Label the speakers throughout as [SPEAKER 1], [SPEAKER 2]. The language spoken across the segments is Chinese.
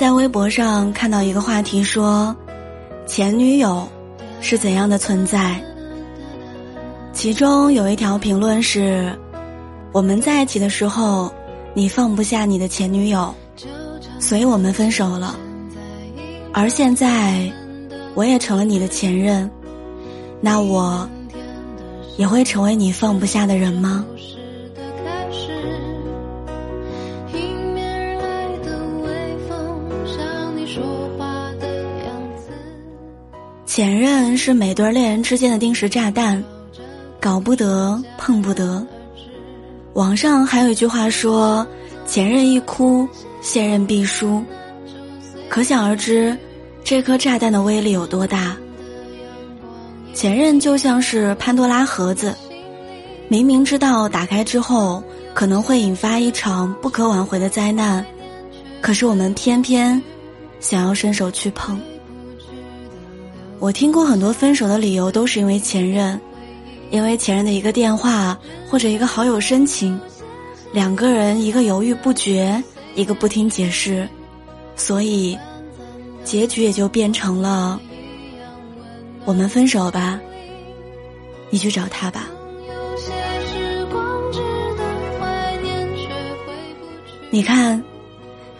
[SPEAKER 1] 在微博上看到一个话题说，前女友是怎样的存在？其中有一条评论是：我们在一起的时候，你放不下你的前女友，所以我们分手了。而现在，我也成了你的前任，那我也会成为你放不下的人吗？前任是每对恋人之间的定时炸弹，搞不得，碰不得。网上还有一句话说：“前任一哭，现任必输。”可想而知，这颗炸弹的威力有多大。前任就像是潘多拉盒子，明明知道打开之后可能会引发一场不可挽回的灾难，可是我们偏偏想要伸手去碰。我听过很多分手的理由，都是因为前任，因为前任的一个电话或者一个好友申请，两个人一个犹豫不决，一个不听解释，所以结局也就变成了我们分手吧，你去找他吧。你看，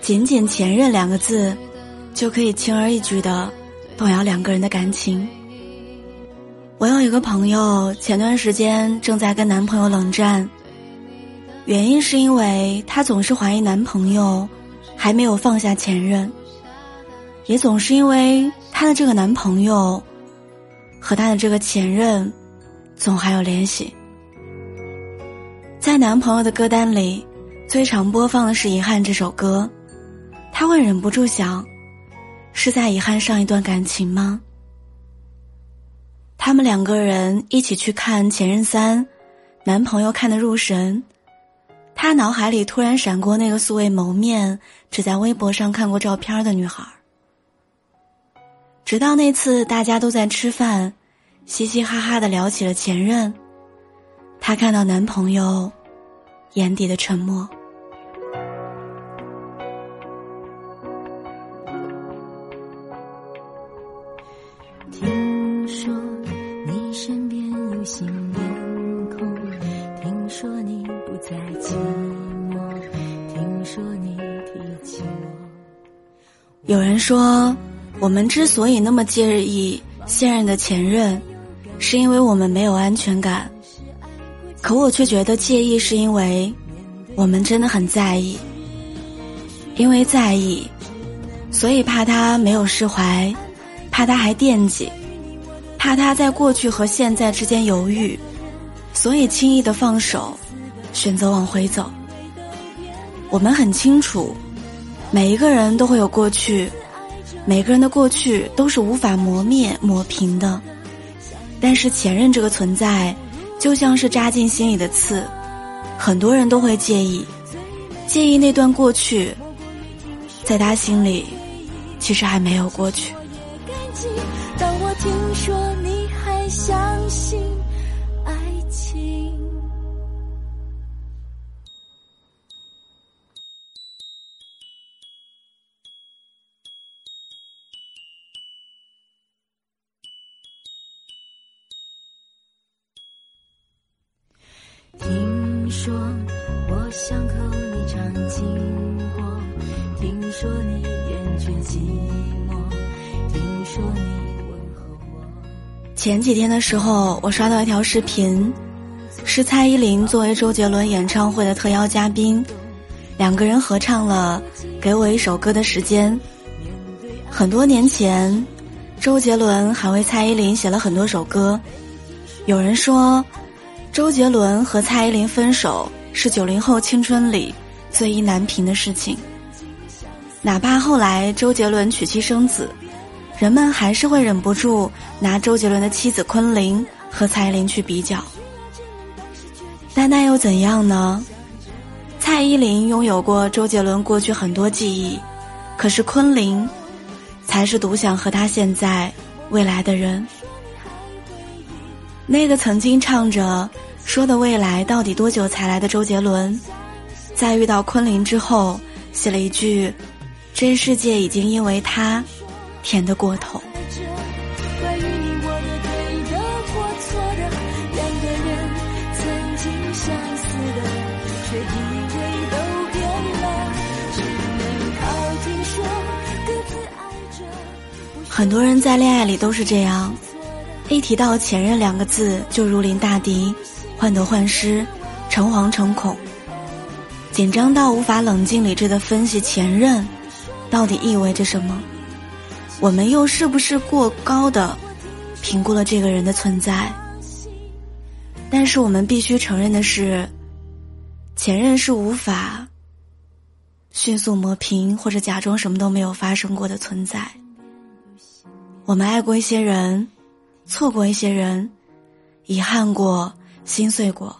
[SPEAKER 1] 仅仅“前任”两个字，就可以轻而易举的。动摇两个人的感情。我有一个朋友，前段时间正在跟男朋友冷战，原因是因为她总是怀疑男朋友还没有放下前任，也总是因为她的这个男朋友和她的这个前任总还有联系。在男朋友的歌单里，最常播放的是《遗憾》这首歌，他会忍不住想。是在遗憾上一段感情吗？他们两个人一起去看《前任三》，男朋友看得入神，他脑海里突然闪过那个素未谋面、只在微博上看过照片的女孩。直到那次大家都在吃饭，嘻嘻哈哈的聊起了前任，她看到男朋友眼底的沉默。说你身边有
[SPEAKER 2] 心空听说你不再寂寞听说你提起
[SPEAKER 1] 我有人说，我们之所以那么介意现任的前任，是因为我们没有安全感。可我却觉得介意是因为，我们真的很在意。因为在意，所以怕他没有释怀，怕他还惦记，怕他在过去和现在之间犹豫，所以轻易的放手，选择往回走。我们很清楚。每一个人都会有过去，每个人的过去都是无法磨灭、抹平的。但是前任这个存在，就像是扎进心里的刺，很多人都会介意，介意那段过去，在他心里，其实还没有过去。我听说你还相信爱情。听说我想和你唱情话，听说你厌倦寂寞，听说你。前几天的时候，我刷到一条视频，是蔡依林作为周杰伦演唱会的特邀嘉宾，两个人合唱了《给我一首歌的时间》。很多年前，周杰伦还为蔡依林写了很多首歌。有人说。周杰伦和蔡依林分手是九零后青春里最意难平的事情。哪怕后来周杰伦娶妻生子，人们还是会忍不住拿周杰伦的妻子昆凌和蔡依林去比较。但那又怎样呢？蔡依林拥有过周杰伦过去很多记忆，可是昆凌才是独享和他现在、未来的人。那个曾经唱着“说的未来到底多久才来”的周杰伦，在遇到昆凌之后，写了一句：“这世界已经因为他甜得过头。很多人在恋爱里都是这样，一提到前任两个字就如临大敌，患得患失，诚惶诚恐，紧张到无法冷静理智的分析前任到底意味着什么。我们又是不是过高的评估了这个人的存在？但是我们必须承认的是，前任是无法迅速磨平或者假装什么都没有发生过的存在。我们爱过一些人，错过一些人，遗憾过，心碎过，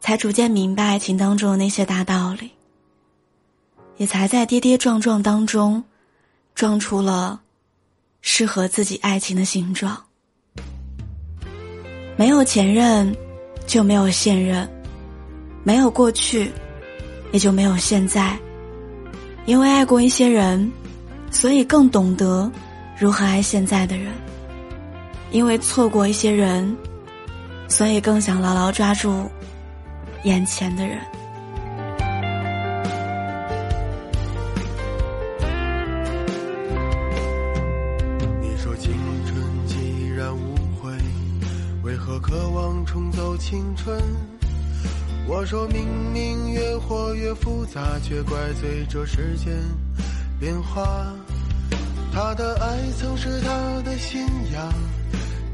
[SPEAKER 1] 才逐渐明白爱情当中的那些大道理，也才在跌跌撞撞当中，撞出了适合自己爱情的形状。没有前任，就没有现任；没有过去，也就没有现在。因为爱过一些人，所以更懂得。如何爱现在的人？因为错过一些人，所以更想牢牢抓住眼前的人。
[SPEAKER 3] 渴望重走青春？我说明明越活越复杂，却怪罪这世间变化。他的爱曾是他的信仰，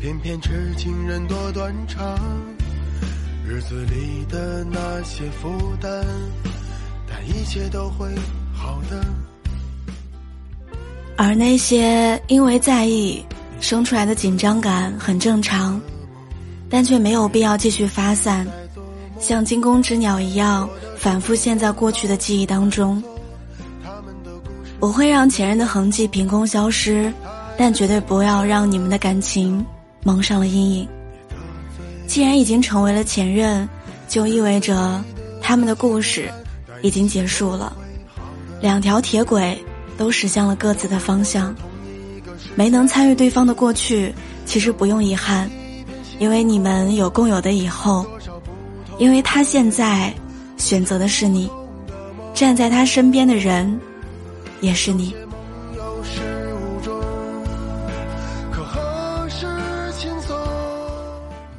[SPEAKER 3] 偏偏痴情人多断肠。日子里的那些负担，但一切都会好的。
[SPEAKER 1] 而那些因为在意生出来的紧张感很正常，但却没有必要继续发散，像惊弓之鸟一样反复陷在过去的记忆当中。我会让前任的痕迹凭空消失，但绝对不要让你们的感情蒙上了阴影。既然已经成为了前任，就意味着他们的故事已经结束了。两条铁轨都驶向了各自的方向，没能参与对方的过去，其实不用遗憾，因为你们有共有的以后。因为他现在选择的是你，站在他身边的人。也是你。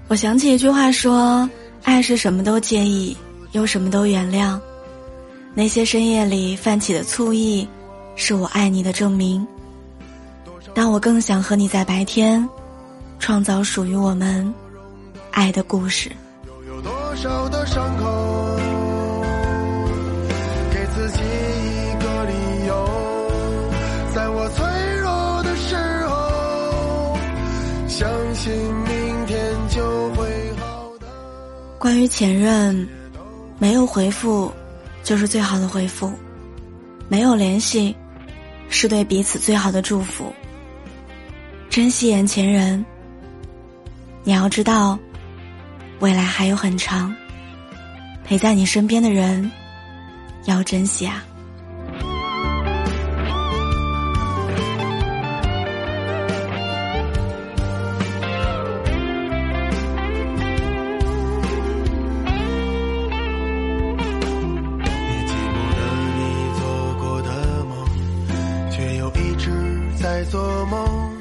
[SPEAKER 1] 我想起一句话说：“爱是什么都介意，又什么都原谅。那些深夜里泛起的醋意，是我爱你的证明。但我更想和你在白天，创造属于我们爱的故事。”
[SPEAKER 3] 有多少的伤口，给自己。在我脆弱的时候，相信明天就会好的。
[SPEAKER 1] 关于前任，没有回复就是最好的回复，没有联系是对彼此最好的祝福。珍惜眼前人，你要知道，未来还有很长，陪在你身边的人要珍惜啊。
[SPEAKER 3] 在做梦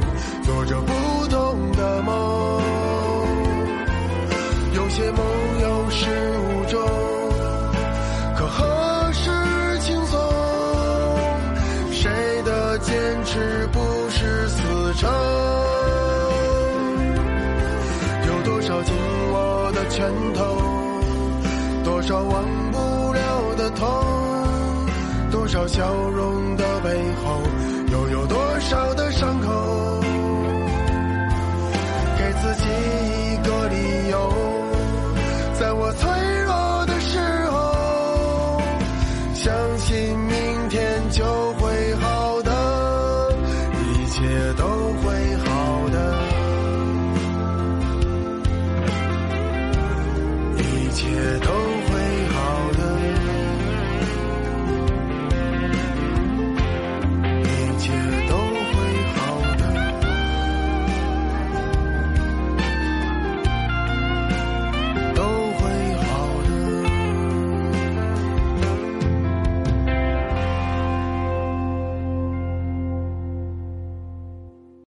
[SPEAKER 3] 做着不同的梦，有些梦有始无终，可何时轻松？谁的坚持不是死撑？有多少紧握的拳头，多少忘不了的痛，多少笑容的背后，又有多少的伤口？